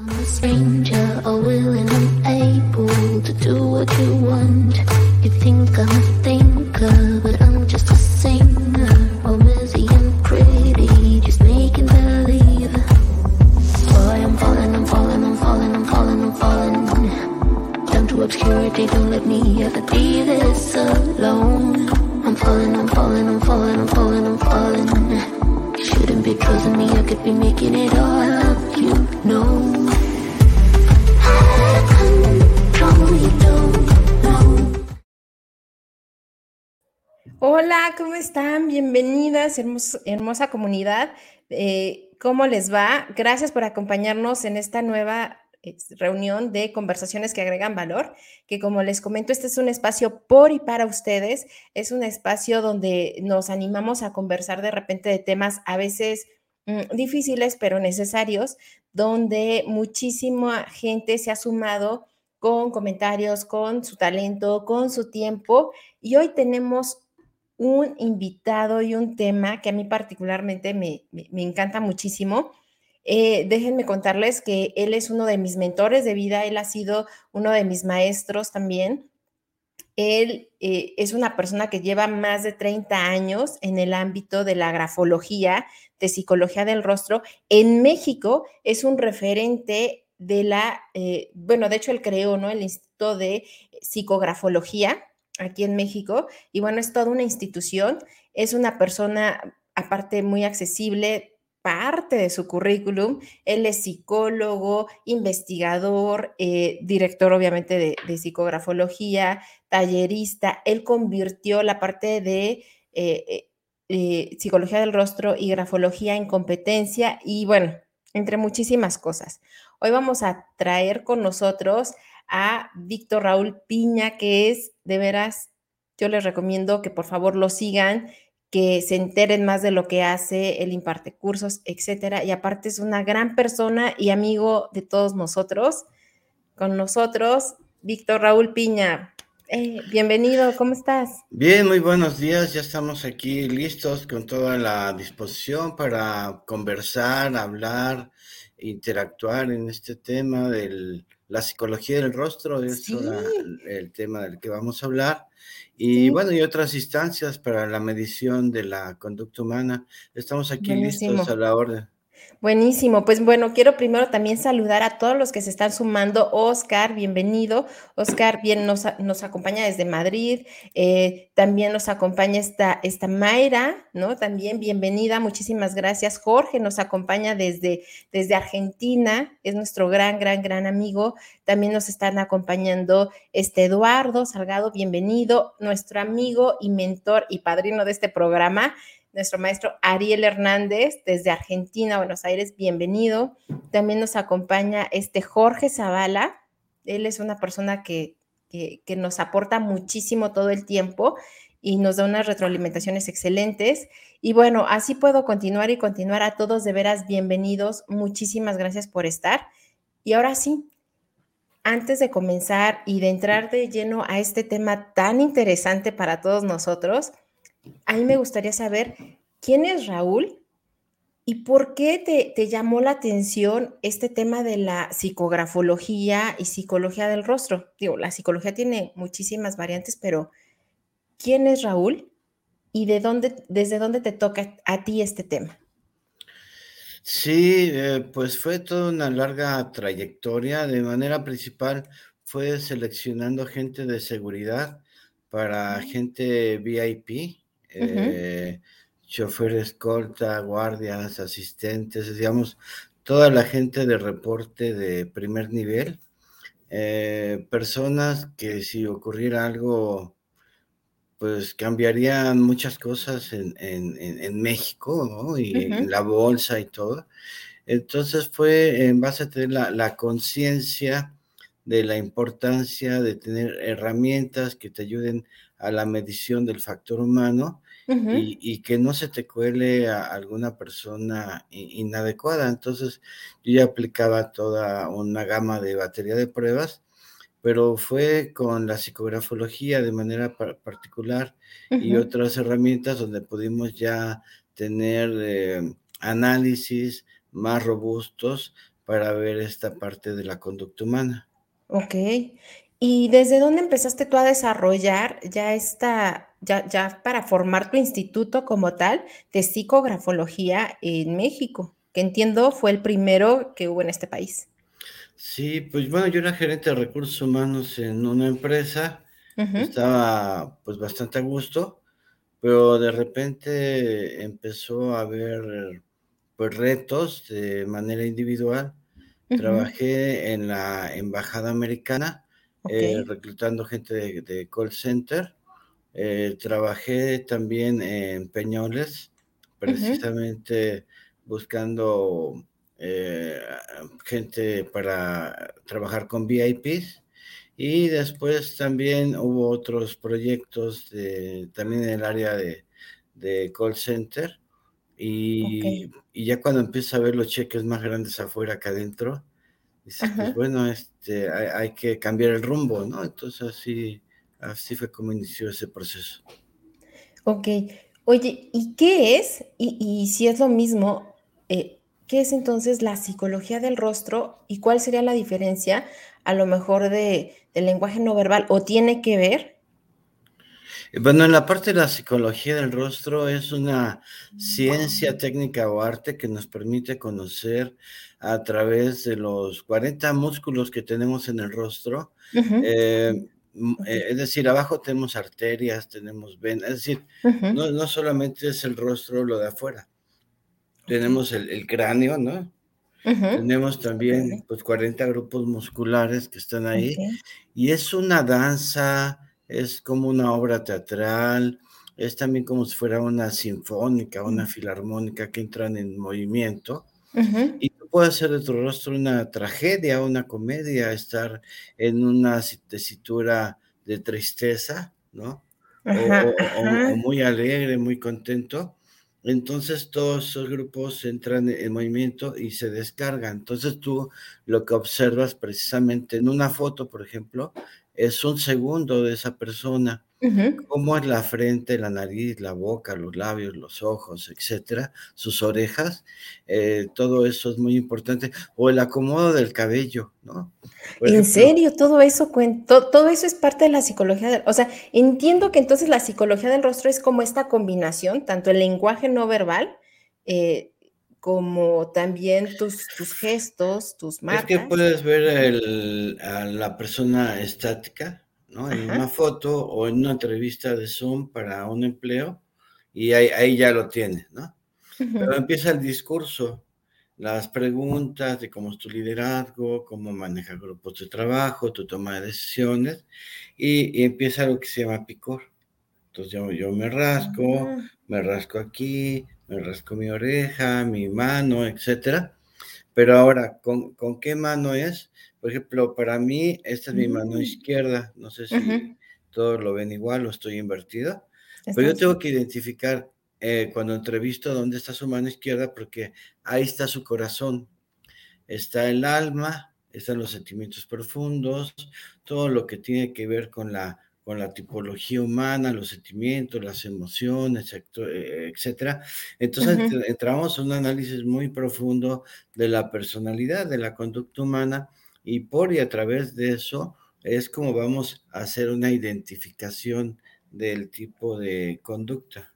I'm a stranger, all willing and able to do what you want. You think I'm a thinker, but I'm just a singer. All busy and pretty, just making believe. Boy, I'm falling, I'm falling, I'm falling, I'm falling, I'm falling. Down to obscurity, don't let me ever be this alone. I'm falling, I'm falling, I'm falling, I'm falling, I'm falling. You shouldn't be trusting me, I could be making it all up, you know. Hola, ¿cómo están? Bienvenidas, hermosa comunidad. Eh, ¿Cómo les va? Gracias por acompañarnos en esta nueva eh, reunión de conversaciones que agregan valor, que como les comento, este es un espacio por y para ustedes. Es un espacio donde nos animamos a conversar de repente de temas a veces mm, difíciles, pero necesarios, donde muchísima gente se ha sumado con comentarios, con su talento, con su tiempo. Y hoy tenemos un invitado y un tema que a mí particularmente me, encanta muchísimo. Eh, déjenme contarles que él es uno de mis mentores de vida, él ha sido uno de mis maestros también. Él eh, es una persona que lleva más de 30 años en el ámbito de la grafología, de psicología del rostro. En México es un referente de la, eh, bueno, de hecho él creó, ¿no? El Instituto de Psicografología aquí en México y bueno, es toda una institución, es una persona aparte muy accesible, parte de su currículum, él es psicólogo, investigador, eh, director obviamente de, psicografología, tallerista, él convirtió la parte de... Eh, psicología del rostro y grafología en competencia y bueno, entre muchísimas cosas. Hoy vamos a traer con nosotros a Víctor Raúl Piña, que es de veras, yo les recomiendo que por favor lo sigan, que se enteren más de lo que hace, él imparte cursos, etcétera. Y aparte es una gran persona y amigo de todos nosotros. Con nosotros, Víctor Raúl Piña. Eh, bienvenido, ¿cómo estás? Bien, muy buenos días. Ya estamos aquí listos con toda la disposición para conversar, hablar interactuar en este tema de la psicología del rostro, es el tema del que vamos a hablar. Y bueno, y otras instancias para la medición de la conducta humana. Estamos aquí listos a la orden. Buenísimo, pues bueno, quiero primero también saludar a todos los que se están sumando. Oscar, bienvenido. Oscar bien nos, nos acompaña desde Madrid. Eh, también nos acompaña esta, esta Mayra, ¿no? También bienvenida, muchísimas gracias. Jorge nos acompaña desde, desde Argentina, es nuestro gran, gran, gran amigo. También nos están acompañando este Eduardo Salgado, bienvenido, nuestro amigo y mentor y padrino de este programa nuestro maestro Ariel Hernández desde Argentina, Buenos Aires, bienvenido. También nos acompaña este Jorge Zavala. Él es una persona que, que, nos aporta muchísimo todo el tiempo y nos da unas retroalimentaciones excelentes. Y bueno, así puedo continuar y continuar a todos de veras bienvenidos. Muchísimas gracias por estar. Y ahora sí, antes de comenzar y de entrar de lleno a este tema tan interesante para todos nosotros, a mí me gustaría saber quién es Raúl y por qué te, llamó la atención este tema de la psicografología y psicología del rostro. Digo, la psicología tiene muchísimas variantes, pero ¿quién es Raúl y de dónde, desde dónde te toca a ti este tema? Sí, eh, pues fue toda una larga trayectoria. De manera principal fue seleccionando gente de seguridad para gente VIP eh, choferes escolta, guardias, asistentes, digamos, toda la gente de reporte de primer nivel, eh, personas que si ocurriera algo, pues cambiarían muchas cosas en, México, ¿no? Y en la bolsa y todo. Entonces fue en base a tener la, la conciencia de la importancia de tener herramientas que te ayuden a la medición del factor humano y, que no se te cuele a alguna persona inadecuada. Entonces, yo ya aplicaba toda una gama de batería de pruebas, pero fue con la psicografología de manera particular y otras herramientas donde pudimos ya tener eh, análisis más robustos para ver esta parte de la conducta humana. Ok. ¿Y desde dónde empezaste tú a desarrollar ya esta, ya, ya para formar tu instituto como tal de psicografología en México? Que entiendo fue el primero que hubo en este país. Sí, pues bueno, yo era gerente de recursos humanos en una empresa, estaba pues bastante a gusto, pero de repente empezó a haber pues retos de manera individual. Trabajé en la embajada americana, eh, reclutando gente de, call center. Eh, trabajé también en Peñoles, precisamente buscando eh, gente para trabajar con VIPs. Y después también hubo otros proyectos de, también en el área de, call center. Y, ya cuando empieza a ver los cheques más grandes afuera que adentro, dices, pues bueno, este, hay, que cambiar el rumbo, ¿no? Entonces así, así fue como inició ese proceso. Ok. Oye, ¿y qué es? Y, y si es lo mismo, eh, ¿qué es entonces la psicología del rostro y cuál sería la diferencia a lo mejor de, del lenguaje no verbal o tiene que ver? Bueno, en la parte de la psicología del rostro es una ciencia técnica o arte que nos permite conocer a través de los 40 músculos que tenemos en el rostro. Eh, eh, es decir, abajo tenemos arterias, tenemos venas, es decir, no, no solamente es el rostro lo de afuera. Tenemos el, cráneo, ¿no? Tenemos también pues 40 grupos musculares que están ahí. Y es una danza, es como una obra teatral, es también como si fuera una sinfónica, una filarmónica que entran en movimiento. Y tú puedes hacer de tu rostro una tragedia, una comedia, estar en una tesitura de tristeza, ¿no? o, muy alegre, muy contento entonces todos esos grupos entran en movimiento y se descargan. Entonces tú lo que observas precisamente en una foto, por ejemplo, es un segundo de esa persona cómo es la frente, la nariz, la boca, los labios, los ojos, etcétera, sus orejas, eh, todo eso es muy importante. O el acomodo del cabello, ¿no? en serio, todo eso cuento, todo eso es parte de la psicología del, o sea, entiendo que entonces la psicología del rostro es como esta combinación, tanto el lenguaje no verbal, eh, como también tus, tus gestos, tus marcas. Es que puedes ver a la persona estática, ¿no? En una foto o en una entrevista de Zoom para un empleo y ahí, ya lo tienes, ¿no? Pero empieza el discurso, las preguntas de cómo es tu liderazgo, cómo manejas grupos de trabajo, tu toma de decisiones y, empieza lo que se llama picor. Entonces yo, yo me rasco, ah. me rasco aquí, me rasco mi oreja, mi mano, etcétera. Pero ahora, ¿con, ¿con qué mano es? Por ejemplo, para mí, esta es mi mano mm. izquierda. No sé si todos lo ven igual o estoy invertido. pero yo tengo que identificar eh, cuando entrevisto dónde está su mano izquierda, porque ahí está su corazón. Está el alma, están los sentimientos profundos, todo lo que tiene que ver con la con la tipología humana, los sentimientos, las emociones, eh, etcétera. Entonces entramos en un análisis muy profundo de la personalidad, de la conducta humana, y por y a través de eso es como vamos a hacer una identificación del tipo de conducta.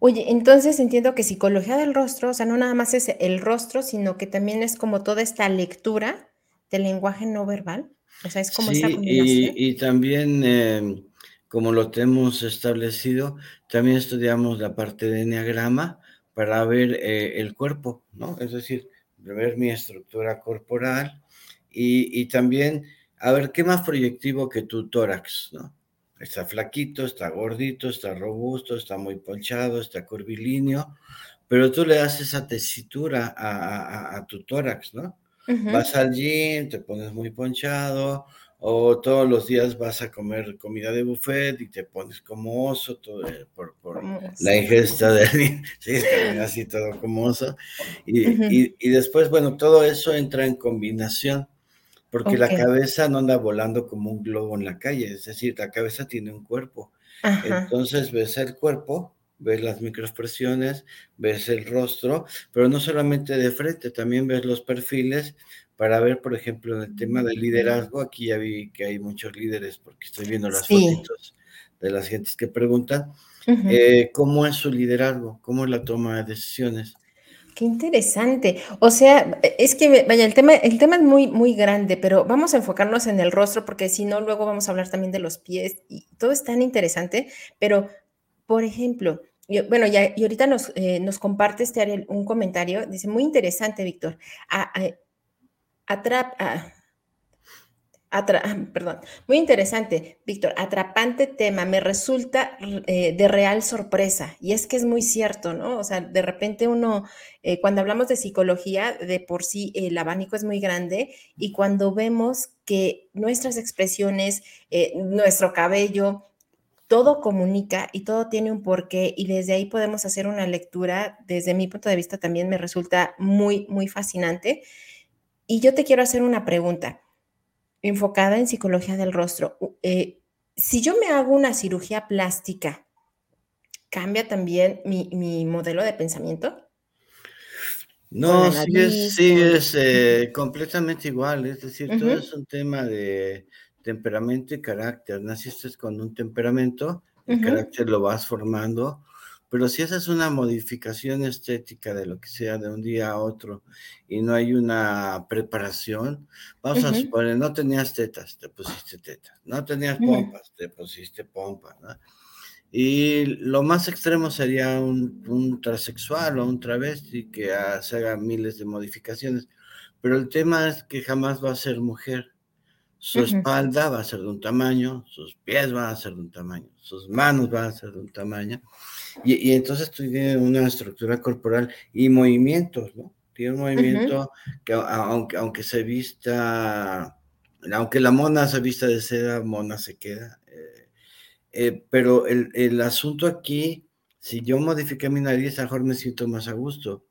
Oye, entonces entiendo que psicología del rostro, o sea, no nada más es el rostro, sino que también es como toda esta lectura del lenguaje no verbal. O sea, es como esa combinación. Y, también, em, como lo tenemos establecido, también estudiamos la parte de enneagrama para ver eh, el cuerpo, ¿no? Es decir, ver mi estructura corporal y, y, también, a ver, ¿qué más proyectivo que tu tórax, ¿no? Está flaquito, está gordito, está robusto, está muy ponchado, está curvilíneo, pero tú le das esa tesitura a, a tu tórax, ¿no? Vas al gym, te pones muy ponchado, o todos los días vas a comer comida de buffet y te pones como oso todo, eh, por, la ingesta de sí, así todo como oso. Y, y, después, bueno, todo eso entra en combinación, porque la cabeza no anda volando como un globo en la calle, es decir, la cabeza tiene un cuerpo. Entonces ves el cuerpo ves las microexpresiones, ves el rostro, pero no solamente de frente, también ves los perfiles para ver, por ejemplo, en el tema del liderazgo, aquí ya vi que hay muchos líderes porque estoy viendo las fotitos de las gentes que preguntan, eh, ¿cómo es su liderazgo? ¿Cómo es la toma de decisiones? Qué interesante. O sea, es que, vaya, el tema, el tema es muy, muy grande, pero vamos a enfocarnos en el rostro, porque si no, luego vamos a hablar también de los pies y todo es tan interesante. Pero, por ejemplo, bueno, ya, y ahorita nos, eh, nos comparte este un comentario, dice, muy interesante, Víctor. atrapa, perdón, muy interesante, Víctor, atrapante tema, me resulta eh, de real sorpresa. Y es que es muy cierto, ¿no? O sea, de repente uno, eh, cuando hablamos de psicología, de por sí el abanico es muy grande y cuando vemos que nuestras expresiones, eh, nuestro cabello, todo comunica y todo tiene un porqué y desde ahí podemos hacer una lectura, desde mi punto de vista también me resulta muy, muy fascinante. Y yo te quiero hacer una pregunta enfocada en psicología del rostro. Eh, si yo me hago una cirugía plástica, ¿cambia también mi, modelo de pensamiento? No, sí es, eh, completamente igual, es decir, todo es un tema de temperamento y carácter. Naciste con un temperamento, el carácter lo vas formando pero si esa es una modificación estética de lo que sea de un día a otro y no hay una preparación, vamos a suponer, no tenías tetas, te pusiste tetas, no tenías pompas, te pusiste pompas, ¿no? Y lo más extremo sería un, un transexual o un travesti que se haga miles de modificaciones, pero el tema es que jamás va a ser mujer. Su espalda va a ser de un tamaño, sus pies van a ser de un tamaño, sus manos van a ser de un tamaño. Y, entonces tiene una estructura corporal y movimientos, ¿no? Tiene un movimiento que aunque, aunque se vista, aunque la mona se vista de seda, mona se queda. Eh, eh, pero el, el, asunto aquí, si yo modifiqué mi nariz, a lo mejor me siento más a gusto.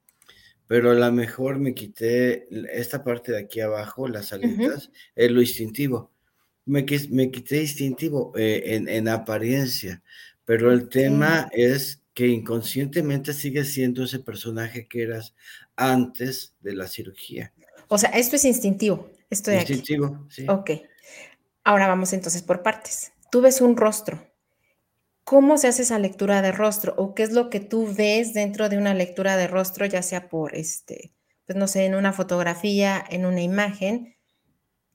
Pero a lo mejor me quité esta parte de aquí abajo, las alitas, es lo instintivo. Me, me quité instintivo eh, en, en apariencia pero el tema es que inconscientemente sigues siendo ese personaje que eras antes de la cirugía. O sea, esto es instintivo. Estoy instintivo, sí. Ok. Ahora vamos entonces por partes. Tú ves un rostro. ¿Cómo se hace esa lectura de rostro? ¿O qué es lo que tú ves dentro de una lectura de rostro, ya sea por este, pues no sé, en una fotografía, en una imagen?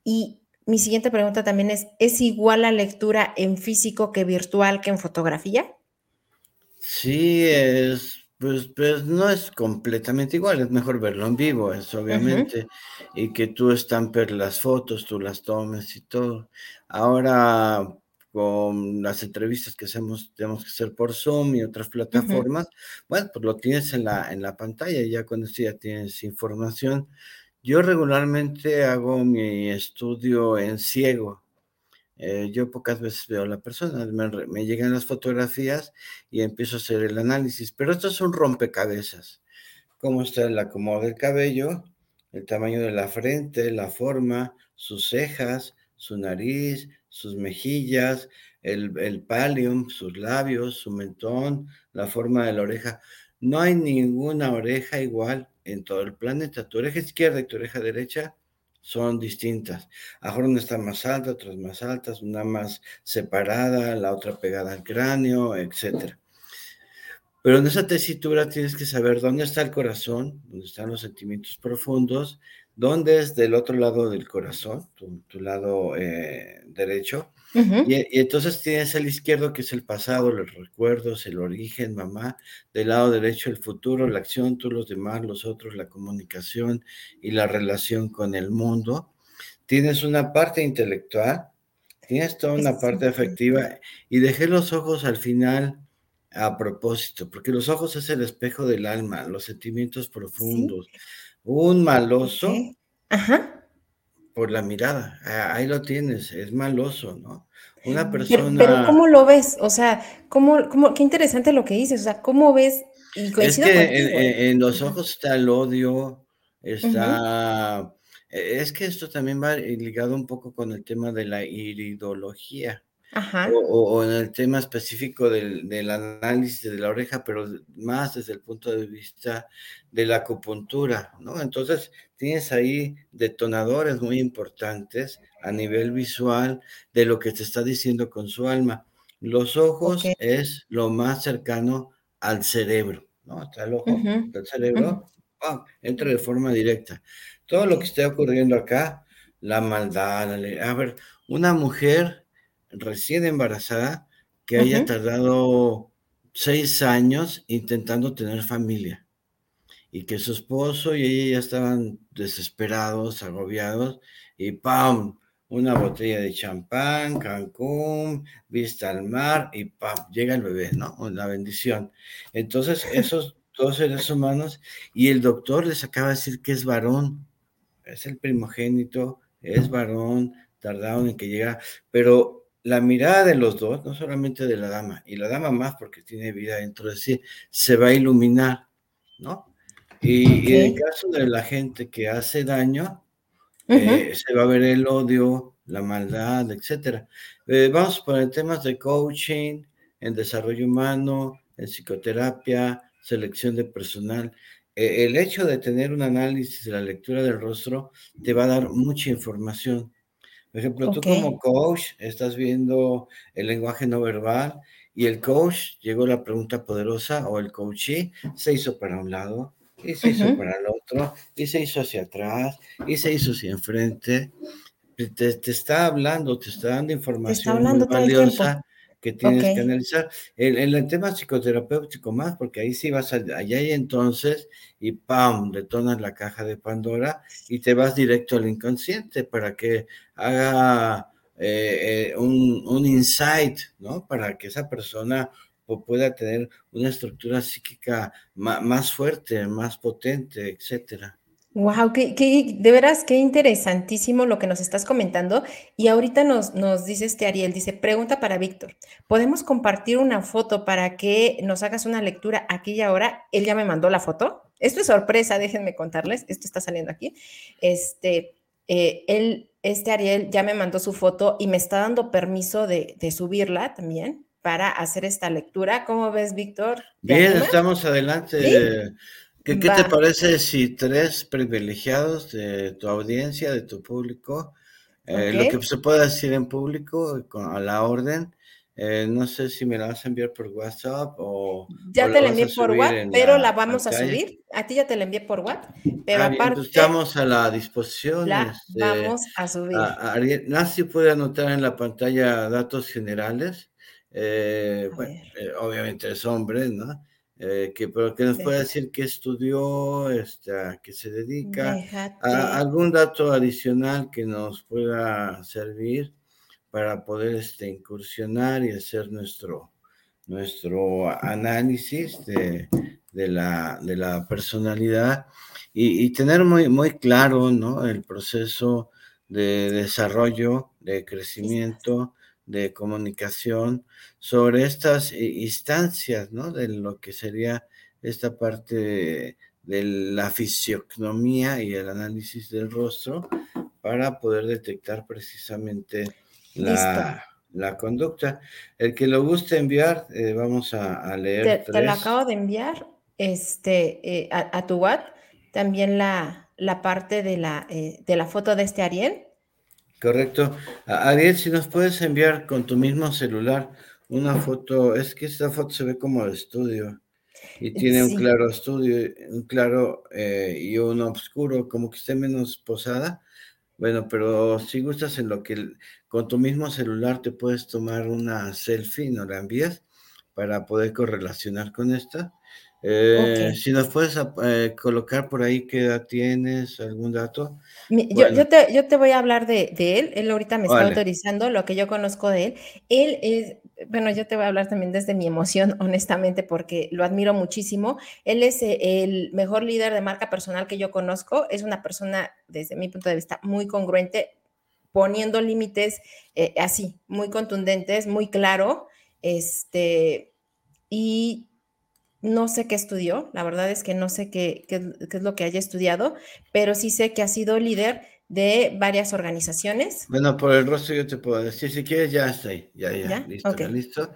Y mi siguiente pregunta también es, ¿es igual la lectura en físico que virtual que en fotografía? Sí, es, pues, pues no es completamente igual, es mejor verlo en vivo, es obviamente, y que tú estampes las fotos, tú las tomes y todo. Ahora, con las entrevistas que hacemos, tenemos que hacer por Zoom y otras plataformas, bueno, pues lo tienes en la, en la pantalla y ya con eso ya tienes información. Yo regularmente hago mi estudio en ciego. Eh, yo pocas veces veo a la persona, me, llegan las fotografías y empiezo a hacer el análisis, pero esto es un rompecabezas. Cómo está el acomodo del cabello, el tamaño de la frente, la forma, sus cejas, su nariz, sus mejillas, el, el sus labios, su mentón, la forma de la oreja. No hay ninguna oreja igual en todo el planeta. Tu oreja izquierda y tu oreja derecha son distintas. A una está más alta, otras más altas, una más separada, la otra pegada al cráneo, etc. Pero en esa tesitura tienes que saber dónde está el corazón, dónde están los sentimientos profundos, dónde es del otro lado del corazón, tu, lado eh, derecho, y, entonces tienes el izquierdo que es el pasado, los recuerdos, el origen, mamá, del lado derecho el futuro, la acción, tú los demás, los otros, la comunicación y la relación con el mundo. Tienes una parte intelectual, tienes toda una parte afectiva y dejé los ojos al final a propósito, porque los ojos es el espejo del alma, los sentimientos profundos. Un maloso. Ajá por la mirada. Ahí lo tienes, es maloso, ¿no? Una persona. Pero, ¿cómo lo ves? O sea, ¿cómo, cómo, qué interesante lo que dices. O sea, ¿cómo ves? Y es que en, los ojos está el odio, está. E, es que esto también va ligado un poco con el tema de la iridología. O, en el tema específico del, del, análisis de la oreja, pero más desde el punto de vista de la acupuntura, ¿no? Entonces, tienes ahí detonadores muy importantes a nivel visual de lo que te está diciendo con su alma. Los ojos es lo más cercano al cerebro, ¿no? Está el ojo del cerebro, entra de forma directa. Todo lo que esté ocurriendo acá, la maldad, a ver, una mujer recién embarazada que haya tardado seis años intentando tener familia y que su esposo y ella ya estaban desesperados, agobiados y ¡pam! Una botella de champán, Cancún, vista al mar y ¡pam! Llega el bebé, ¿no? La bendición. Entonces, esos dos seres humanos y el doctor les acaba de decir que es varón, es el primogénito, es varón, tardaron en que llegara, pero la mirada de los dos, no solamente de la dama, y la dama más porque tiene vida dentro de sí, se va a iluminar, ¿no? Y, en el caso de la gente que hace daño, eh, se va a ver el odio, la maldad, etcétera. Eh, vamos por temas de coaching, en desarrollo humano, en psicoterapia, selección de personal. Eh, el hecho de tener un análisis de la lectura del rostro te va a dar mucha información. Por ejemplo, tú como coach estás viendo el lenguaje no verbal y el coach llegó la pregunta poderosa o el coachee se hizo para un lado, y se hizo para el otro, y se hizo hacia atrás, y se hizo hacia enfrente. Te, está hablando, te está dando información muy valiosa que tienes que analizar. En, el tema psicoterapéutico más, porque ahí sí vas allá y entonces, y ¡pam! detonas la caja de Pandora y te vas directo al inconsciente para que haga eh, eh, un, un insight, ¿no? Para que esa persona pueda tener una estructura psíquica más, fuerte, más potente, etcétera. Wow, qué, de veras qué interesantísimo lo que nos estás comentando. Y ahorita nos, nos dice este Ariel, dice, pregunta para Víctor, ¿podemos compartir una foto para que nos hagas una lectura aquí y ahora? Él ya me mandó la foto. Esto es sorpresa, déjenme contarles, esto está saliendo aquí. Este, eh, él, este Ariel ya me mandó su foto y me está dando permiso de, de subirla también para hacer esta lectura. ¿Cómo ves, Víctor? Bien, estamos adelante. ¿Qué, te parece si tres privilegiados de tu audiencia, de tu público, eh, lo que se pueda decir en público a la orden, eh, no sé si me la vas a enviar por WhatsApp o. Ya te la envié por WhatsApp, pero la, vamos a subir. A ti ya te la envié por WhatsApp, pero ah, aparte. estamos a la disposición. La este, vamos a subir. A, puede anotar en la pantalla datos generales eh, bueno, eh, obviamente es hombre, ¿no? Eh, que, pero que nos puede decir qué estudió, este, a qué se dedica, a, algún dato adicional que nos pueda servir para poder este, incursionar y hacer nuestro, nuestro análisis de, de, la, de la personalidad y, y, tener muy, muy claro ¿no? el proceso de desarrollo, de crecimiento, de comunicación sobre estas instancias, ¿no? De lo que sería esta parte de, la fisiognomía y el análisis del rostro para poder detectar precisamente la, conducta. El que lo guste enviar, eh, vamos a, leer. Te, lo acabo de enviar este, eh, a, tu WhatsApp, también la, la parte de la, eh, de la foto de este Ariel Correcto. Ariel, si nos puedes enviar con tu mismo celular una foto, es que esta foto se ve como de estudio y tiene un claro estudio, un claro eh, y un oscuro, como que esté menos posada. Bueno, pero si gustas en lo que con tu mismo celular te puedes tomar una selfie, no la envías para poder correlacionar con esta. Eh, si nos puedes eh, colocar por ahí qué edad tienes, algún dato. Yo, yo, te, yo, te, voy a hablar de, de, él, él ahorita me está autorizando lo que yo conozco de él. Él es, bueno, yo te voy a hablar también desde mi emoción, honestamente, porque lo admiro muchísimo. Él es eh, el mejor líder de marca personal que yo conozco, es una persona, desde mi punto de vista, muy congruente, poniendo límites así, muy contundentes, muy claro, este, y no sé qué estudió, la verdad es que no sé qué, qué, es lo que haya estudiado, pero sí sé que ha sido líder de varias organizaciones. Bueno, por el rostro yo te puedo decir, si quieres ya estoy, ya, ya, listo, listo.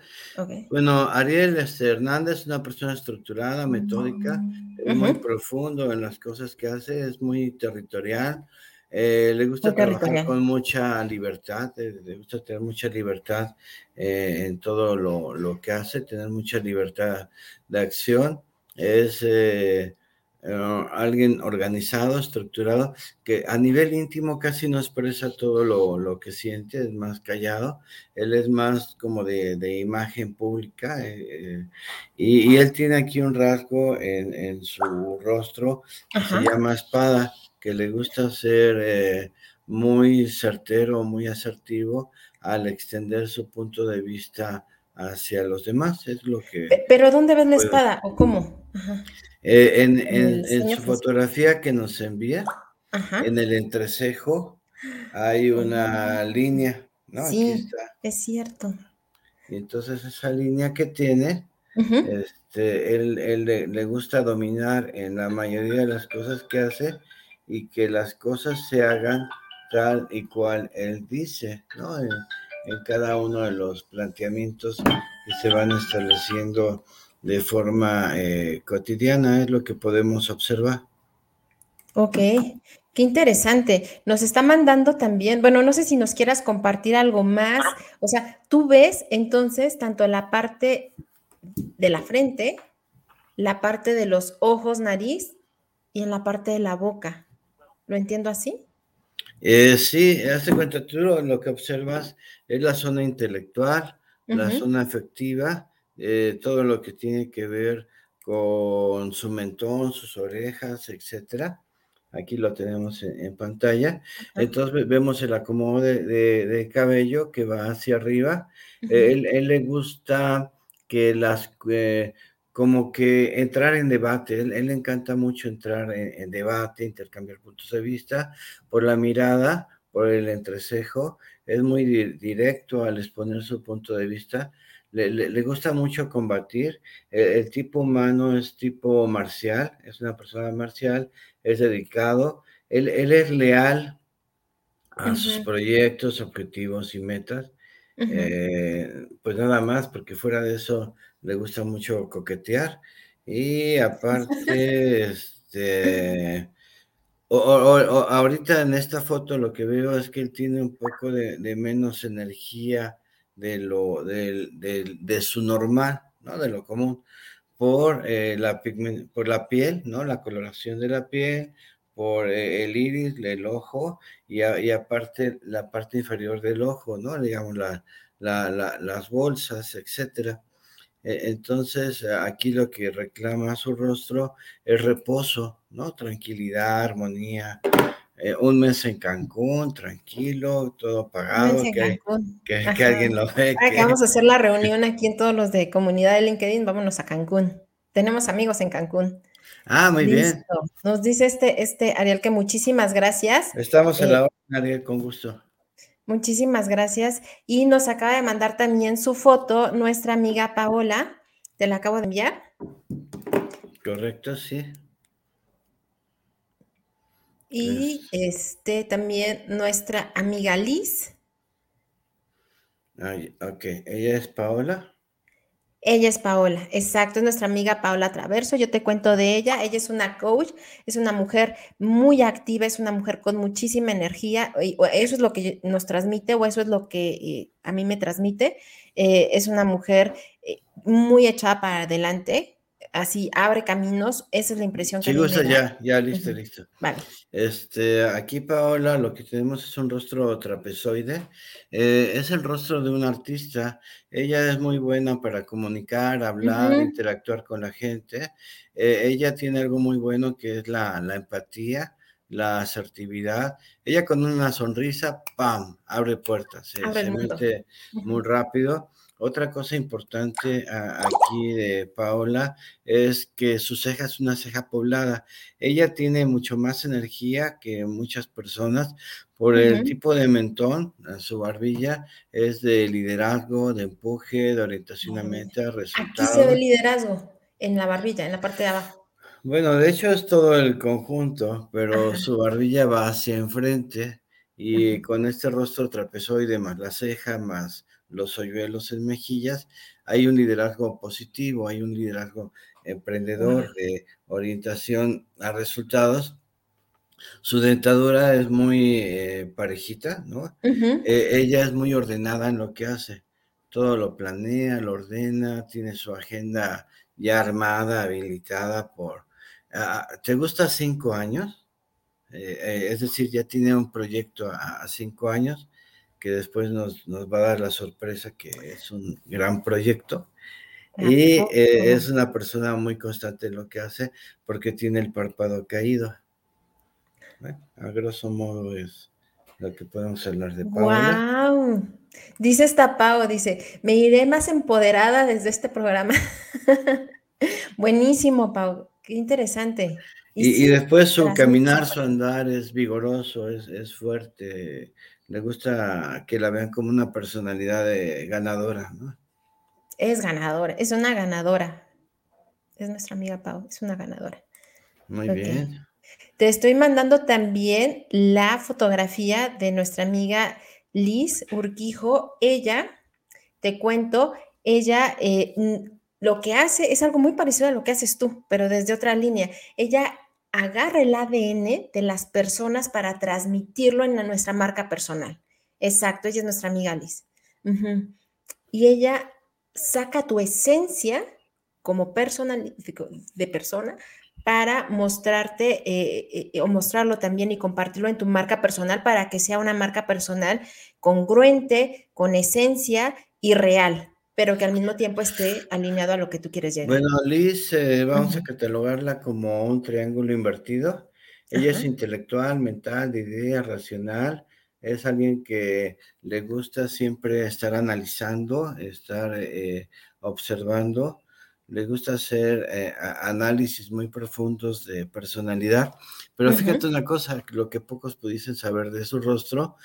Bueno, Ariel este, Hernández es una persona estructurada, metódica, mm, muy profundo en las cosas que hace, es muy territorial, eh, le gusta trabajar con mucha libertad, eh, le gusta tener mucha libertad eh, en todo lo, lo, que hace, tener mucha libertad de acción. Es eh, alguien organizado, estructurado, que a nivel íntimo casi no expresa todo lo, que siente, es más callado, él es más como de, imagen pública, y, él tiene aquí un rasgo en, su rostro que se llama espada, que le gusta ser muy certero, muy asertivo al extender su punto de vista hacia los demás, es lo que... Pero ¿dónde ves la espada o cómo? Ajá. Eh, en, su fotografía que nos envía, en el entrecejo, hay una línea, ¿no? Sí, es cierto. Y entonces esa línea que tiene, este, él, le, gusta dominar en la mayoría de las cosas que hace y que las cosas se hagan tal y cual él dice, ¿no? En, cada uno de los planteamientos que se van estableciendo de forma eh, cotidiana, es lo que podemos observar. Ok, qué interesante. Nos está mandando también, bueno, no sé si nos quieras compartir algo más. O sea, tú ves entonces tanto la parte de la frente, la parte de los ojos, nariz y en la parte de la boca. ¿Lo entiendo así? Eh, sí, hace cuenta, tú lo, que observas es la zona intelectual, la zona afectiva eh, todo lo que tiene que ver con su mentón, sus orejas, etcétera. Aquí lo tenemos en, pantalla. Entonces vemos el acomodo de, cabello que va hacia arriba. él, le gusta que las, eh, como que entrar en debate. Él, le encanta mucho entrar en, debate, intercambiar puntos de vista por la mirada, por el entrecejo. Es muy directo al exponer su punto de vista le, gusta mucho combatir. El, tipo humano es tipo marcial, es una persona marcial, es dedicado, él, es leal a sus proyectos, objetivos y metas. Eh, pues nada más, porque fuera de eso le gusta mucho coquetear. Y aparte, este, ahorita en esta foto lo que veo es que él tiene un poco de, de menos energía de, lo, de, su normal, ¿no? De lo común, por, eh, la, por la piel, ¿no? La coloración de la piel, por eh, el iris, el ojo, y, aparte la parte inferior del ojo, ¿no? Digamos, la, las bolsas, etcétera. E, entonces, aquí lo que reclama su rostro es reposo, ¿no? Tranquilidad, armonía, eh, un mes en Cancún, tranquilo, todo pagado, que, que, alguien lo ve. vamos a hacer la reunión aquí en todos los de comunidad de LinkedIn, vámonos a Cancún. Tenemos amigos en Cancún. Ah, muy bien. Nos dice este, este Ariel que muchísimas gracias. Estamos en la eh, hora, Ariel, con gusto. Muchísimas gracias. Y nos acaba de mandar también su foto nuestra amiga Paola. Te la acabo de enviar. Correcto, sí. Y este también nuestra amiga Liz. ok, ella es Paola. Ella es Paola, exacto, es nuestra amiga Paola Traverso. Yo te cuento de ella. Ella es una coach, es una mujer muy activa, es una mujer con muchísima energía. Eso es lo que nos transmite o eso es lo que eh, a mí me transmite. Eh, es una mujer eh, muy echada para adelante, así abre caminos, esa es la impresión que sí, gusta, ya, ya, listo, listo. Vale. Este, aquí, Paola, lo que tenemos es un rostro trapezoide. Eh, es el rostro de un artista. Ella es muy buena para comunicar, hablar, interactuar con la gente. Eh, ella tiene algo muy bueno que es la, empatía la asertividad. Ella con una sonrisa, ¡pam!, abre puertas, se, mete muy rápido. Otra cosa importante aquí de Paola es que su ceja es una ceja poblada. Ella tiene mucho más energía que muchas personas por el tipo de mentón. Su barbilla es de liderazgo, de empuje, de orientación a meta, resultados. Aquí se ve liderazgo en la barbilla, en la parte de abajo. Bueno, de hecho es todo el conjunto, pero su barbilla va hacia enfrente y con este rostro trapezoide más la ceja más los hoyuelos en mejillas, hay un liderazgo positivo, hay un liderazgo emprendedor de orientación a resultados. Su dentadura es muy eh, parejita, ¿no? Eh, ella es muy ordenada en lo que hace. Todo lo planea, lo ordena, tiene su agenda ya armada, habilitada por... Ah, ¿Te gusta cinco años? Eh, es decir, ya tiene un proyecto a cinco años que después nos, va a dar la sorpresa que es un gran proyecto. Y eh, es una persona muy constante en lo que hace porque tiene el párpado caído. a grosso modo es lo que podemos hablar de Paola. ¡Wow! Dice esta Pau, dice, me iré más empoderada desde este programa. Buenísimo, Pau, qué interesante. Y, después su caminar, su andar es vigoroso, es, es fuerte, le gusta que la vean como una personalidad ganadora, ¿no? Es ganadora, es una ganadora. Es nuestra amiga Pau, es una ganadora. Muy bien. Te estoy mandando también la fotografía de nuestra amiga Liz Urquijo. Ella, te cuento, ella eh, lo que hace es algo muy parecido a lo que haces tú, pero desde otra línea. Ella agarra el ADN de las personas para transmitirlo en nuestra marca personal. Exacto, ella es nuestra amiga Liz. Y ella saca tu esencia como persona, de persona para mostrarte eh, eh, o mostrarlo también y compartirlo en tu marca personal para que sea una marca personal congruente, con esencia y real pero que al mismo tiempo esté alineado a lo que tú quieres llegar. Bueno, Liz, eh, vamos a catalogarla como un triángulo invertido. Ella es intelectual, mental, de idea, racional. Es alguien que le gusta siempre estar analizando, estar eh, observando. Le gusta hacer eh, análisis muy profundos de personalidad. Pero fíjate una cosa, lo que pocos pudiesen saber de su rostro,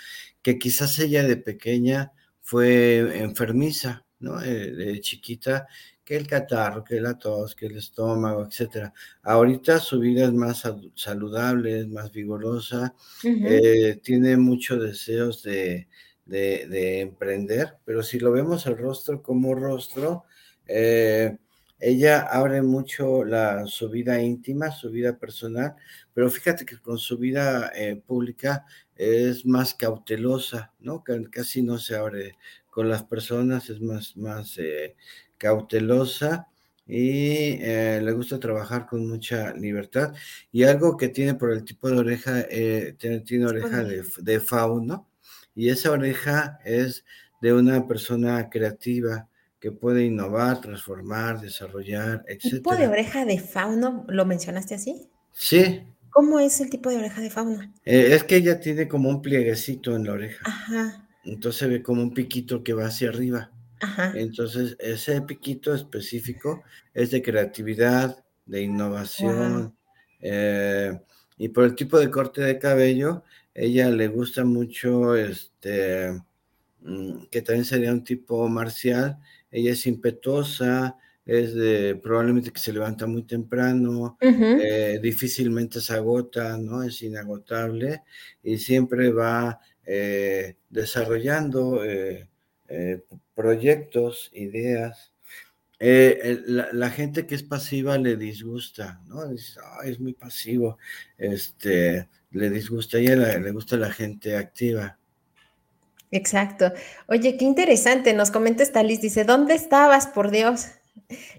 que quizás ella de pequeña fue enfermiza ¿no? Eh, de chiquita, que el catarro, que la tos, que el estómago, etcétera. Ahorita su vida es más saludable, es más vigorosa, eh, tiene muchos deseos de, emprender, pero si lo vemos el rostro como rostro, eh, ella abre mucho la, su vida íntima, su vida personal, pero fíjate que con su vida pública es más cautelosa, ¿no? Casi no se abre con las personas, es más, más eh, cautelosa y eh, le gusta trabajar con mucha libertad. Y algo que tiene por el tipo de oreja, eh, tiene, oreja de, de, fauno, y esa oreja es de una persona creativa que puede innovar, transformar, desarrollar, etc. ¿El tipo de oreja de fauno lo mencionaste así? Sí. ¿Cómo es el tipo de oreja de fauno? es que ella tiene como un plieguecito en la oreja. Ajá. Entonces ve como un piquito que va hacia arriba. Entonces, ese piquito específico es de creatividad, de innovación. Eh, y por el tipo de corte de cabello, ella le gusta mucho este mm, que también sería un tipo marcial. Ella es impetuosa, es de, probablemente que se levanta muy temprano, eh, difícilmente se agota, ¿no? Es inagotable y siempre va eh, desarrollando eh, eh, proyectos, ideas. La, gente que es pasiva le disgusta, ¿no? es muy pasivo, este, le disgusta, a le gusta la gente activa. Exacto. Oye, qué interesante, nos comenta esta Liz, dice, ¿dónde estabas, por Dios?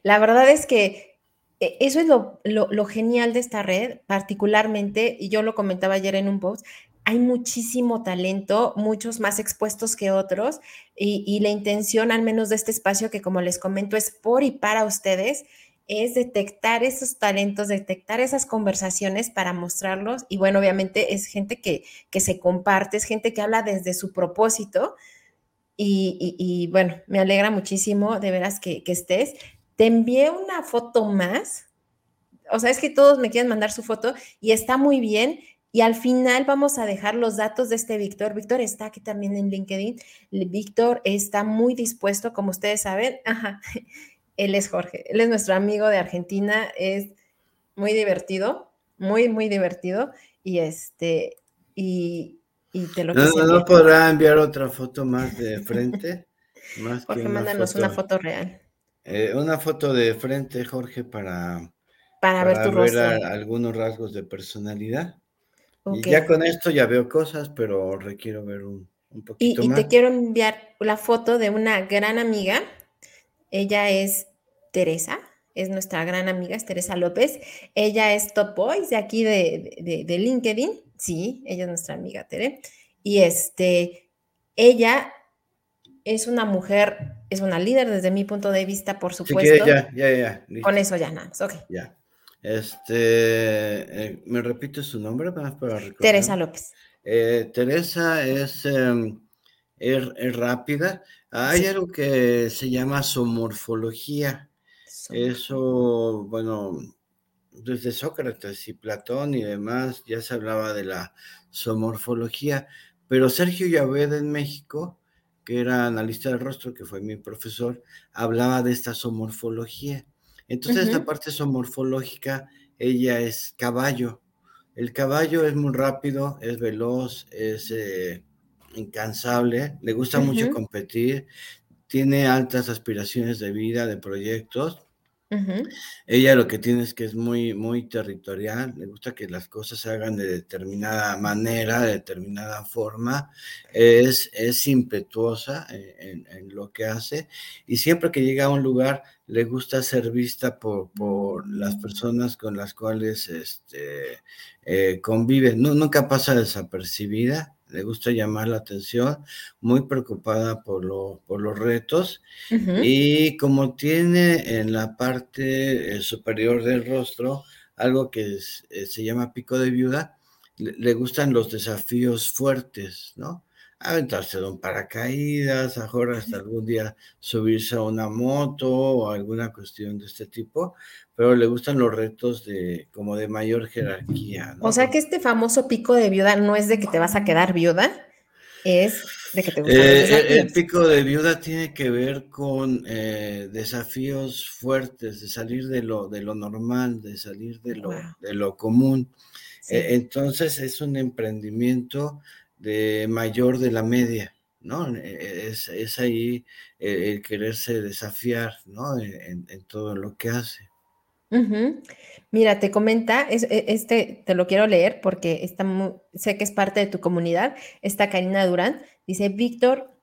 La verdad es que eso es lo, lo, genial de esta red, particularmente, y yo lo comentaba ayer en un post, hay muchísimo talento, muchos más expuestos que otros, y, la intención, al menos de este espacio, que como les comento, es por y para ustedes, es detectar esos talentos, detectar esas conversaciones para mostrarlos. Y bueno, obviamente es gente que, que se comparte, es gente que habla desde su propósito. Y, bueno, me alegra muchísimo de veras que, que estés. Te envié una foto más. O sea, es que todos me quieren mandar su foto y está muy bien y al final vamos a dejar los datos de este Víctor. Víctor está aquí también en LinkedIn. Víctor está muy dispuesto, como ustedes saben. Ajá. Él es Jorge, él es nuestro amigo de Argentina, es muy divertido, muy, muy divertido. Y este, y, y te lo No, no, no podrá enviar otra foto más de frente. Más Jorge, que mándanos una foto real. Eh, una foto de frente, Jorge, para, para, ver tu rostro. algunos rasgos de personalidad. Y ya con esto ya veo cosas, pero requiero ver un, un poquito y, más. Y te quiero enviar la foto de una gran amiga. Ella es Teresa, es nuestra gran amiga, es Teresa López. Ella es Top Boys de aquí de, de, LinkedIn. Sí, ella es nuestra amiga Tere. Y este, ella es una mujer, es una líder desde mi punto de vista, por supuesto. ya, ya, ya. Con eso ya nada, ok. Ya. Este, eh, ¿me repite su nombre para recordar? Teresa López. Eh, Teresa es, em, es, rápida. Hay algo que se llama somorfología. Eso, bueno, desde Sócrates y Platón y demás ya se hablaba de la somorfología, pero Sergio Yaved en México que era analista del rostro, que fue mi profesor, hablaba de esta somorfología. Entonces, esta parte somorfológica, ella es caballo. El caballo es muy rápido, es veloz, es eh, incansable, le gusta mucho competir, tiene altas aspiraciones de vida, de proyectos, ella lo que tiene es que es muy, muy territorial, le gusta que las cosas se hagan de determinada manera, de determinada forma, es, es impetuosa en, lo que hace y siempre que llega a un lugar le gusta ser vista por, por las personas con las cuales este, eh, convive, nunca pasa desapercibida, le gusta llamar la atención, muy preocupada por, lo, por los retos y como tiene en la parte eh, superior del rostro algo que eh, se llama pico de viuda, le, gustan los desafíos fuertes, ¿no? Aventarse de un paracaídas, mejor hasta algún día subirse a una moto o alguna cuestión de este tipo, pero le gustan los retos de como de mayor jerarquía. O sea que este famoso pico de viuda no es de que te vas a quedar viuda, es de que te gustan eh, El pico de viuda tiene que ver con eh, desafíos fuertes, de salir de lo, de lo normal, de salir de lo, de lo común. Eh, entonces es un emprendimiento de mayor de la media. ¿no? Es, es ahí el quererse desafiar, ¿no? en todo lo que hace. Mira, te comenta, e, este te lo quiero leer porque está sé que es parte de tu comunidad. Está Karina Durán. Dice, Víctor,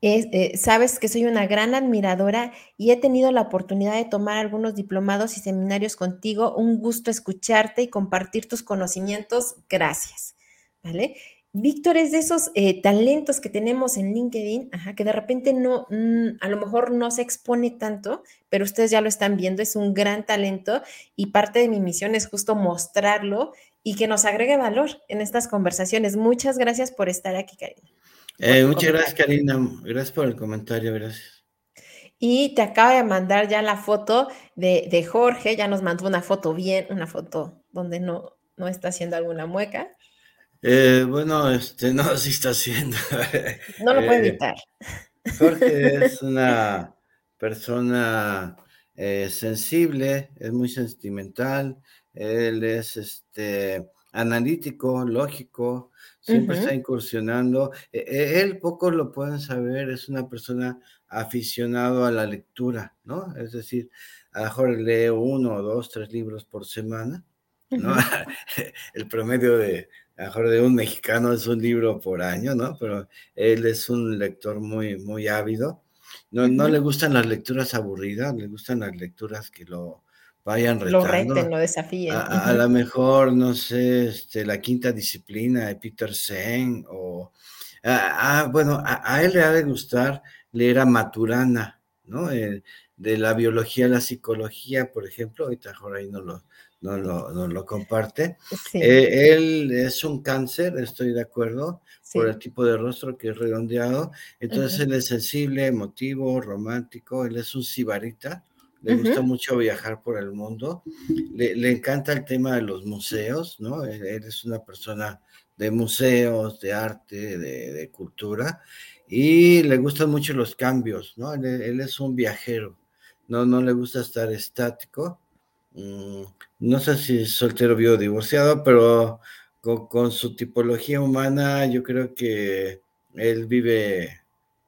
eh, sabes que soy una gran admiradora y he tenido la oportunidad de tomar algunos diplomados y seminarios contigo. Un gusto escucharte y compartir tus conocimientos. Gracias. ¿Vale? Víctor es de esos eh, talentos que tenemos en LinkedIn, que de repente no, mm, a lo mejor no se expone tanto, pero ustedes ya lo están viendo, es un gran talento y parte de mi misión es justo mostrarlo y que nos agregue valor en estas conversaciones. Muchas gracias por estar aquí, Karina. Eh, muchas gracias, Karina. Gracias por el comentario, gracias. Y te acaba de mandar ya la foto de, de Jorge, ya nos mandó una foto bien, una foto donde no, no está haciendo alguna mueca. Eh, bueno, este, no, sí está haciendo. No lo puede eh, evitar. Jorge es una persona eh, sensible, es muy sentimental, él es este, analítico, lógico, siempre está incursionando. E, e, él, pocos lo pueden saber, es una persona aficionado a la lectura, ¿no? Es decir, a lo mejor lee uno, dos, tres libros por semana, ¿no? El promedio de, a lo mejor de un mexicano es un libro por año, ¿no? Pero él es un lector muy, muy ávido. No, no le gustan las lecturas aburridas, le gustan las lecturas que lo vayan retando. Lo reten, lo desafíen. A, lo mejor, no sé, este, la quinta disciplina de Peter Sen o... Ah, ah bueno, a, él le ha de gustar leer a Maturana, ¿no? de la biología a la psicología, por ejemplo, ahorita mejor ahí no lo, no lo, lo comparte. Eh, él es un cáncer, estoy de acuerdo, por el tipo de rostro que es redondeado. Entonces él es sensible, emotivo, romántico, él es un sibarita. Le gusta mucho viajar por el mundo. Le, encanta el tema de los museos, ¿no? Él, es una persona de museos, de arte, de, cultura. Y le gustan mucho los cambios, ¿no? Él, él, es un viajero. No, no le gusta estar estático no sé si soltero, vivo, divorciado, pero con, su tipología humana, yo creo que él vive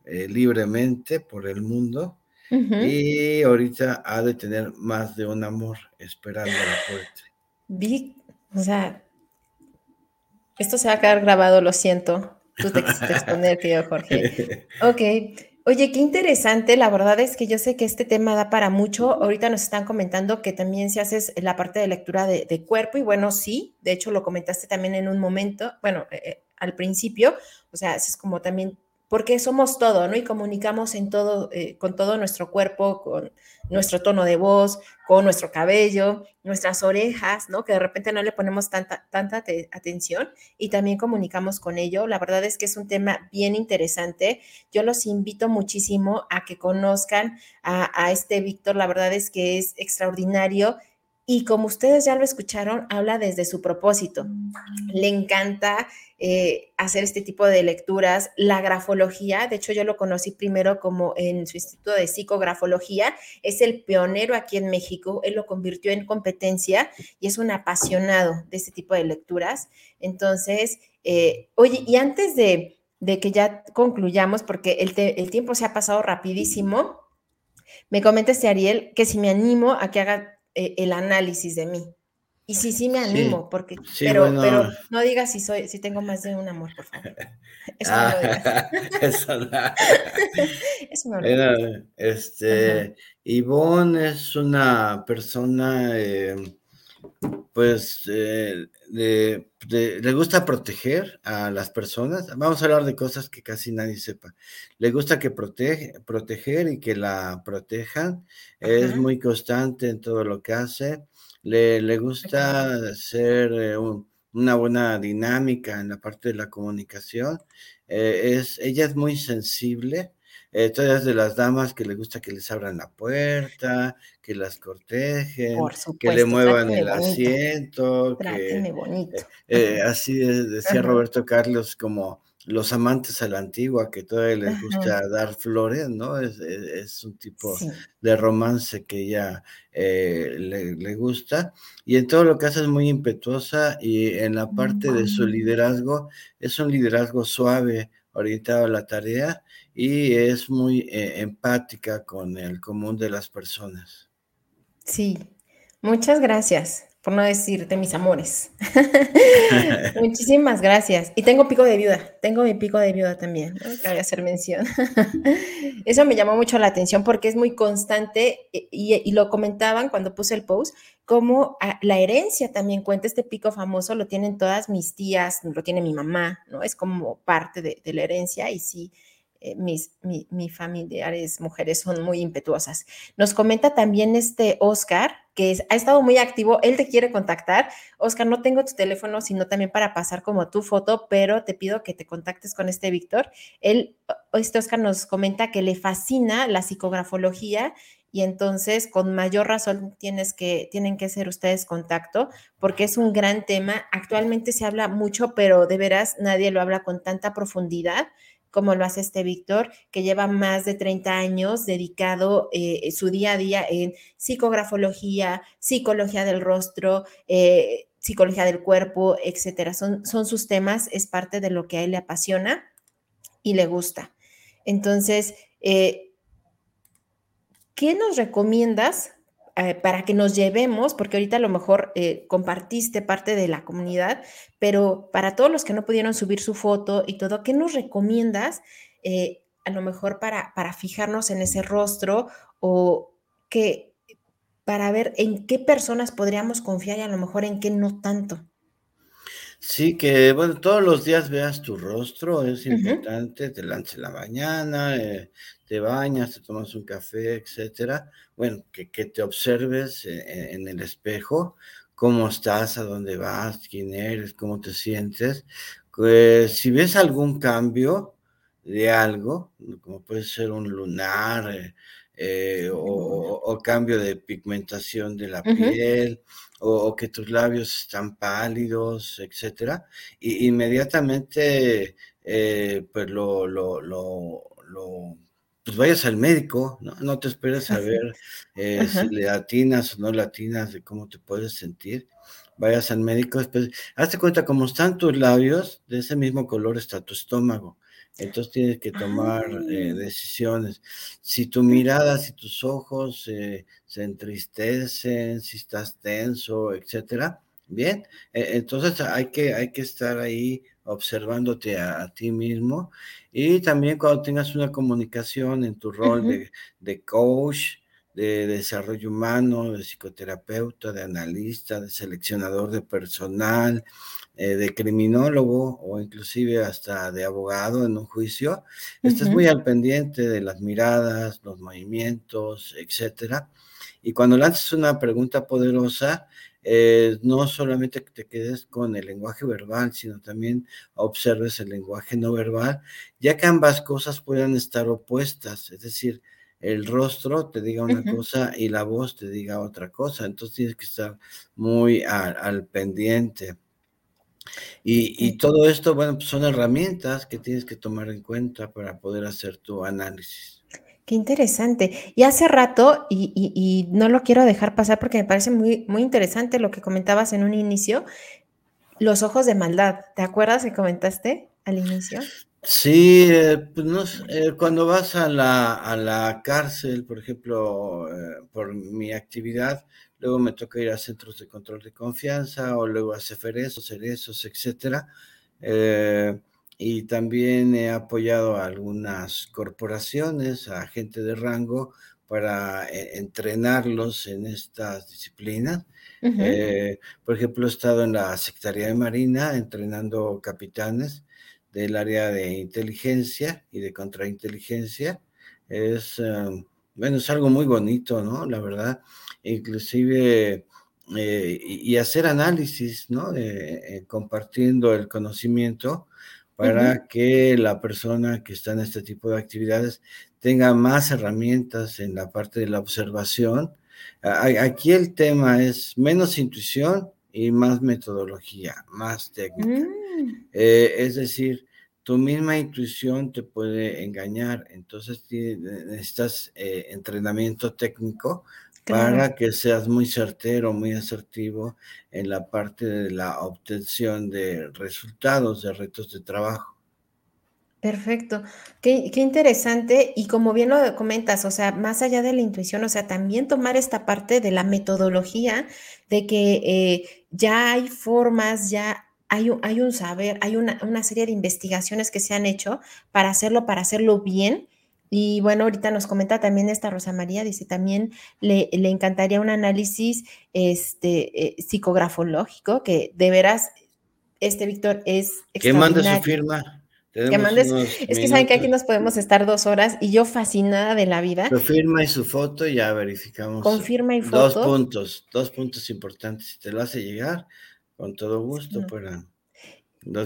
eh, libremente por el mundo y ahorita ha de tener más de un amor esperando a la puerta. Vi, o sea, esto se va a quedar grabado, lo siento. Tú te quisiste exponer, querido Jorge. Ok. Oye, qué interesante. La verdad es que yo sé que este tema da para mucho. Ahorita nos están comentando que también se hace la parte de lectura de, cuerpo y bueno, sí, de hecho lo comentaste también en un momento, bueno, eh, eh, al principio, o sea, es como también porque somos todo, ¿no? Y comunicamos en todo, eh, con todo nuestro cuerpo, con nuestro tono de voz, con nuestro cabello, nuestras orejas, ¿no? Que de repente no le ponemos tanta, tanta atención y también comunicamos con ello. La verdad es que es un tema bien interesante. Yo los invito muchísimo a que conozcan a, a este Víctor. La verdad es que es extraordinario y como ustedes ya lo escucharon, habla desde su propósito. Le encanta eh, hacer este tipo de lecturas, la grafología, de hecho yo lo conocí primero como en su instituto de psicografología, es el pionero aquí en México, él lo convirtió en competencia y es un apasionado de este tipo de lecturas. Entonces, eh, oye, y antes de, que ya concluyamos, porque el, el tiempo se ha pasado rapidísimo, me comenta este Ariel que si me animo a que haga eh, el análisis de mí. Y sí, sí me animo, porque, pero, pero no digas si soy, si tengo más de un amor, por favor. Eso no lo digas. Eso no. Eso no lo Este, Ivonne es una persona, eh, pues, eh, le gusta proteger a las personas. Vamos a hablar de cosas que casi nadie sepa. Le gusta que protege, proteger y que la protejan. Es muy constante en todo lo que hace. Le, le gusta hacer eh, una buena dinámica en la parte de la comunicación. Eh, es, ella es muy sensible eh, todas de las damas que le gusta que les abran la puerta, que las cortejen, que le muevan el asiento. Que, bonito. Eh, así decía Roberto Carlos, como los amantes a la antigua, que todavía les gusta dar flores, ¿no? Es, un tipo de romance que ella eh, le, le, gusta. Y en todo lo que hace es muy impetuosa y en la parte de su liderazgo es un liderazgo suave, orientado a la tarea y es muy eh, empática con el común de las personas. Sí, muchas gracias, por no decirte mis amores. Muchísimas gracias. Y tengo pico de viuda, tengo mi pico de viuda también, ¿no? cabe hacer mención. Eso me llamó mucho la atención porque es muy constante y, lo comentaban cuando puse el post, como ah, la herencia también cuenta, este pico famoso lo tienen todas mis tías, lo tiene mi mamá, ¿no? Es como parte de, de la herencia y sí eh, mis, mi, familiares mujeres son muy impetuosas. Nos comenta también este Oscar, que ha estado muy activo, él te quiere contactar. Oscar, no tengo tu teléfono, sino también para pasar como tu foto, pero te pido que te contactes con este Víctor. Él, este Oscar nos comenta que le fascina la psicografología y entonces con mayor razón tienes que, tienen que hacer ustedes contacto porque es un gran tema. Actualmente se habla mucho, pero de veras nadie lo habla con tanta profundidad como lo hace este Víctor, que lleva más de 30 años dedicado eh, su día a día en psicografología, psicología del rostro, eh, psicología del cuerpo, etcétera. Son, son sus temas, es parte de lo que a él le apasiona y le gusta. Entonces, eh, ¿qué nos recomiendas eh, para que nos llevemos, porque ahorita a lo mejor eh, compartiste parte de la comunidad, pero para todos los que no pudieron subir su foto y todo, ¿qué nos recomiendas eh, a lo mejor para, para fijarnos en ese rostro o que para ver en qué personas podríamos confiar y a lo mejor en qué no tanto? Sí, que bueno, todos los días veas tu rostro, es importante, te lances la mañana, te bañas, te tomas un café, etcétera. Bueno, que, te observes e, en, el espejo, cómo estás, a dónde vas, quién eres, cómo te sientes. Pues si ves algún cambio de algo, como puede ser un lunar eh, eh, o, cambio de pigmentación de la piel, o, que tus labios están pálidos, etcétera, y inmediatamente eh, pues lo, lo, lo pues vayas al médico, ¿no? No te esperes a ver eh, si le atinas o no latinas de cómo te puedes sentir. Vayas al médico, después, hazte cuenta, como están tus labios, de ese mismo color está tu estómago. Entonces tienes que tomar eh, Ah. decisiones. Si tu mirada, si tus ojos eh, se entristecen, si estás tenso, etcétera, bien, eh, entonces hay que, hay que estar ahí observándote a, a ti mismo y también cuando tengas una comunicación en tu rol de, de coach, de desarrollo humano, de psicoterapeuta, de analista, de seleccionador de personal, eh, de criminólogo o inclusive hasta de abogado en un juicio, estés Ujú. muy al pendiente de las miradas, los movimientos, etcétera. Y cuando lances una pregunta poderosa, eh, no solamente que te quedes con el lenguaje verbal, sino también observes el lenguaje no verbal, ya que ambas cosas pueden estar opuestas, es decir, el rostro te diga una cosa y la voz te diga otra cosa, entonces tienes que estar muy al, al pendiente. Y, y, todo esto, bueno, pues son herramientas que tienes que tomar en cuenta para poder hacer tu análisis. Qué interesante. Y hace rato, y, no lo quiero dejar pasar porque me parece muy, muy interesante lo que comentabas en un inicio, los ojos de maldad. ¿Te acuerdas que comentaste al inicio? Sí, eh, pues no, eh, cuando vas a la, a la cárcel, por ejemplo, eh, por mi actividad, luego me toca ir a centros de control de confianza o luego a ceferesos, cerezos, etcétera. Eh, y también he apoyado a algunas corporaciones, a gente de rango, para eh, entrenarlos en estas disciplinas. Uh -huh. eh, por ejemplo, he estado en la Secretaría de Marina entrenando capitanes del área de inteligencia y de contrainteligencia. Es, uh, bueno, es algo muy bonito, ¿no? La verdad, inclusive, eh, y, y, hacer análisis, ¿no? Eh, compartiendo el conocimiento para uh -huh. que la persona que está en este tipo de actividades tenga más herramientas en la parte de la observación. Aquí el tema es menos intuición y más metodología, más técnica. Mm. Eh, es decir, tu misma intuición te puede engañar, entonces necesitas eh, entrenamiento técnico claro. para que seas muy certero, muy asertivo en la parte de la obtención de resultados, de retos de trabajo. Perfecto, qué, qué, interesante y como bien lo comentas, o sea, más allá de la intuición, o sea, también tomar esta parte de la metodología, de que eh, ya hay formas, ya hay un, hay un saber, hay una, una, serie de investigaciones que se han hecho para hacerlo, para hacerlo bien. Y bueno, ahorita nos comenta también esta Rosa María, dice también le, le encantaría un análisis este, eh, psicografológico, que de veras, este Víctor es Que mande su firma. Que mandes, es que saben que aquí nos podemos estar dos horas y yo fascinada de la vida. Su firma y su foto ya verificamos. Confirma y foto. Dos puntos, dos puntos importantes. Si te lo hace llegar, con todo gusto no. para dos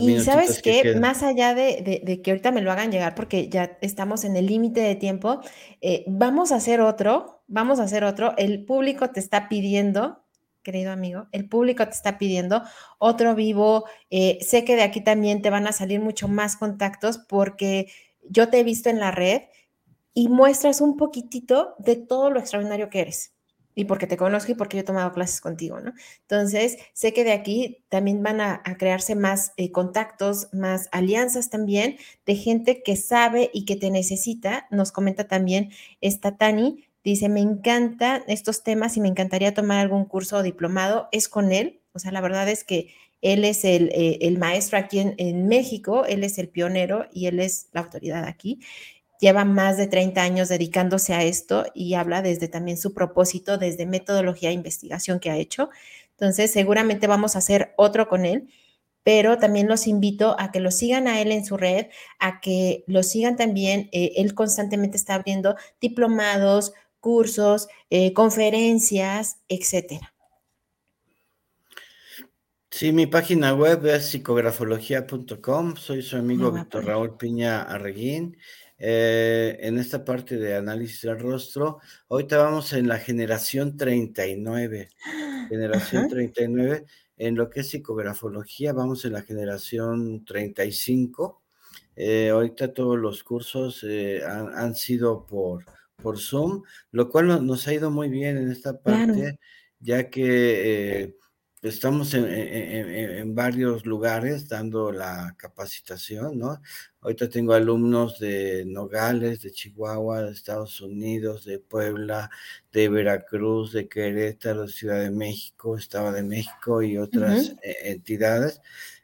Y sabes que qué, más allá de, de, de, que ahorita me lo hagan llegar, porque ya estamos en el límite de tiempo, eh, vamos a hacer otro, vamos a hacer otro. El público te está pidiendo, querido amigo, el público te está pidiendo otro vivo. Eh, sé que de aquí también te van a salir mucho más contactos porque yo te he visto en la red y muestras un poquitito de todo lo extraordinario que eres. Y porque te conozco y porque yo he tomado clases contigo, ¿no? Entonces, sé que de aquí también van a, crearse más eh, contactos, más alianzas también de gente que sabe y que te necesita. Nos comenta también esta Tani, Dice, me encantan estos temas y me encantaría tomar algún curso o diplomado. Es con él. O sea, la verdad es que él es el, eh, maestro aquí en, México, él es el pionero y él es la autoridad aquí. Lleva más de 30 años dedicándose a esto y habla desde también su propósito, desde metodología e investigación que ha hecho. Entonces, seguramente vamos a hacer otro con él pero también los invito a que lo sigan a él en su red, a que lo sigan también. Eh, él constantemente está abriendo diplomados, cursos, eh, conferencias, etcétera. Sí, mi página web es psicografología.com. Soy su amigo Víctor Raúl Piña Arreguín. Eh, en esta parte de análisis del rostro, ahorita vamos en la generación 39. Generación Ajá. 39. En lo que es psicografología, vamos en la generación 35. Eh, ahorita todos los cursos eh, han, sido por, por Zoom, lo cual nos ha ido muy bien en esta parte, ya que estamos en, varios lugares dando la capacitación, ¿no? Ahorita tengo alumnos de Nogales, de Chihuahua, de Estados Unidos, de Puebla, de Veracruz, de Querétaro, Ciudad de México, Estado de México y otras eh, entidades.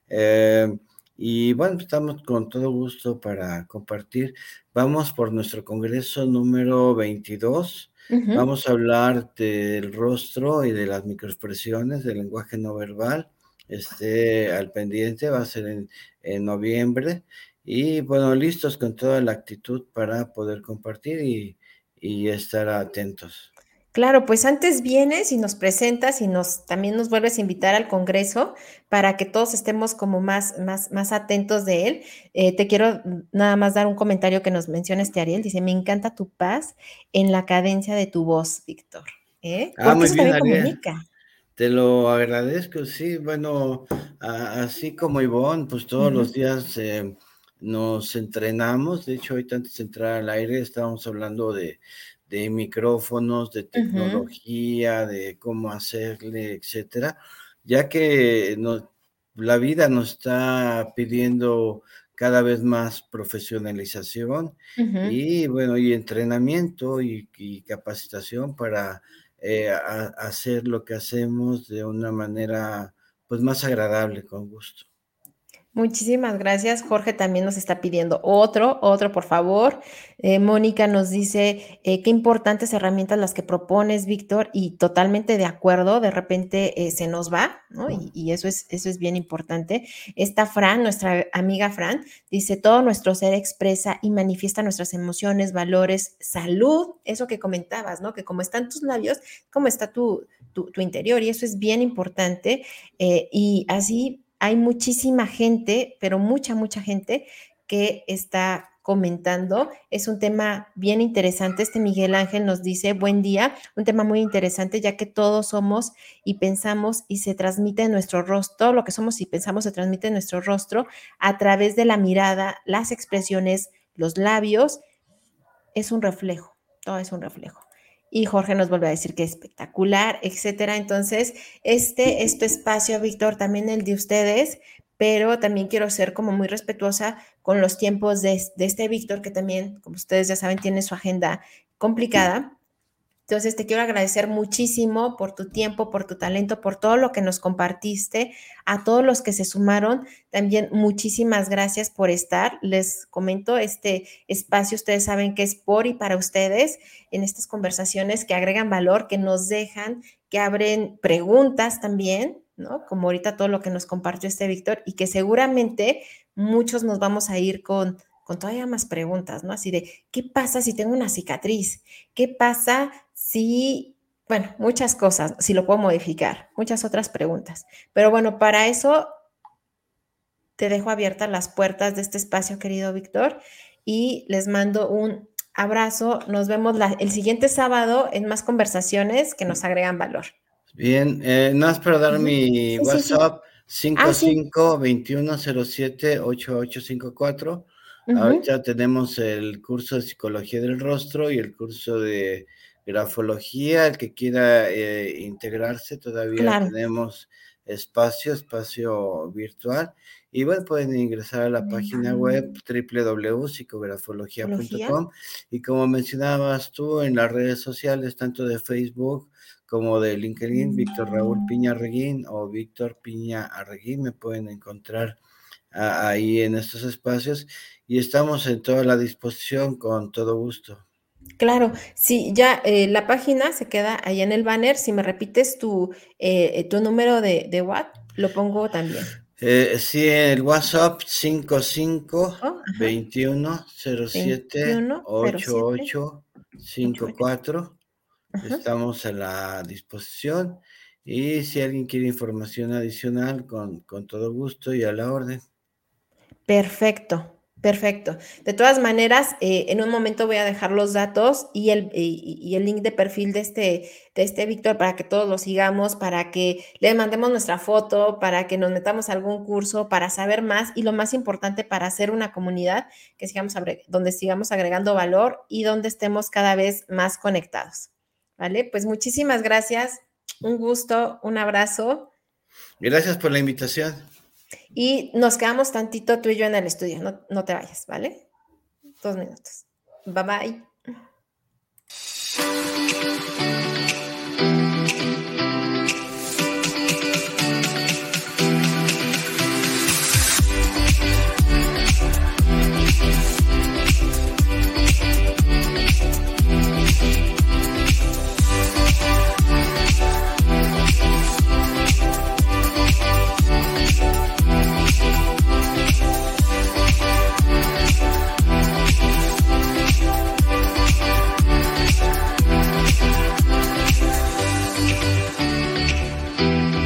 Eh, y bueno, estamos con todo gusto para compartir. Vamos por nuestro congreso número 22 Vamos a hablar del rostro y de las microexpresiones del lenguaje no verbal. Esté al pendiente, va a ser en, noviembre. Y bueno, listos con toda la actitud para poder compartir y, y estar atentos. Claro, pues antes vienes y nos presentas y nos también nos vuelves a invitar al Congreso para que todos estemos como más, más, más atentos de él. Eh, te quiero nada más dar un comentario que nos menciona este Ariel. Dice, me encanta tu paz en la cadencia de tu voz, Víctor. ¿Eh? Ah, muy bien, Ariel. Te lo agradezco, sí. Bueno, así como Ivonne, pues todos los días eh, nos entrenamos. De hecho, ahorita antes de entrar al aire estábamos hablando de de micrófonos, de tecnología, de cómo hacerle, etcétera, ya que la vida nos está pidiendo cada vez más profesionalización y bueno, y entrenamiento y, capacitación para eh, hacer lo que hacemos de una manera pues más agradable, con gusto. Muchísimas gracias. Jorge también nos está pidiendo otro, otro, por favor. Eh, Mónica nos dice, eh, qué importantes herramientas las que propones, Víctor, y totalmente de acuerdo, de repente eh, se nos va, ¿no? Y, eso, es, eso es bien importante. Esta Fran, nuestra amiga Fran, dice, todo nuestro ser expresa y manifiesta nuestras emociones, valores, salud, eso que comentabas, ¿no? Que como están tus labios, como está tu, tu, tu interior, y eso es bien importante. y así hay muchísima gente, pero mucha, mucha gente que está comentando. Es un tema bien interesante. Este Miguel Ángel nos dice, buen día, un tema muy interesante, ya que todos somos y pensamos y se transmite en nuestro rostro, todo lo que somos y pensamos se transmite en nuestro rostro a través de la mirada, las expresiones, los labios. Es un reflejo, todo es un reflejo y Jorge nos vuelve a decir que es espectacular, etcétera. Entonces, este es tu espacio, Víctor, también el de ustedes, pero también quiero ser como muy respetuosa con los tiempos de, de este Víctor, que también, como ustedes ya saben, tiene su agenda complicada. Entonces, te quiero agradecer muchísimo por tu tiempo, por tu talento, por todo lo que nos compartiste. A todos los que se sumaron, también muchísimas gracias por estar. Les comento, este espacio, ustedes saben que es por y para ustedes en estas conversaciones que agregan valor, que nos dejan, que abren preguntas también, ¿no? Como ahorita todo lo que nos compartió este Víctor y que seguramente muchos nos vamos a ir con con todavía más preguntas, ¿no? Así de, ¿qué pasa si tengo una cicatriz? ¿Qué pasa si, bueno, muchas cosas, si lo puedo modificar, muchas otras preguntas. Pero bueno, para eso te dejo abiertas las puertas de este espacio, querido Víctor, y les mando un abrazo. Nos vemos el siguiente sábado en más conversaciones que nos agregan valor. Bien, eh, no es para dar mi WhatsApp. 55 2107 8854 Ahorita tenemos el curso de psicología del rostro y el curso de grafología. El que quiera eh, integrarse, todavía tenemos espacio, espacio virtual. Y bueno, pueden ingresar a la página web www.psicografología.com. Y como mencionabas tú en las redes sociales, tanto de Facebook como de LinkedIn, Víctor Raúl Piña Arreguín o Víctor Piña Arreguín, me pueden encontrar ahí en estos espacios y estamos en toda la disposición con todo gusto. Claro, sí, ya eh, la página se queda ahí en el banner. Si me repites tu, eh, tu número de, de WhatsApp, lo pongo también. Eh, sí, el WhatsApp 55 21 07 88 54. Estamos a la disposición. Y si alguien quiere información adicional, con, con todo gusto y a la orden. Perfecto, Perfecto. De todas maneras, eh, en un momento voy a dejar los datos y el, y, el link de perfil de este, de este Víctor para que todos lo sigamos, para que le mandemos nuestra foto, para que nos metamos algún curso, para saber más y lo más importante, para hacer una comunidad que sigamos donde sigamos agregando valor y donde estemos cada vez más conectados. ¿Vale? Pues muchísimas gracias. Un gusto, un abrazo. Gracias por la invitación. Y nos quedamos tantito tú y yo en el estudio, no, no te vayas, ¿vale? Dos minutos. Bye bye.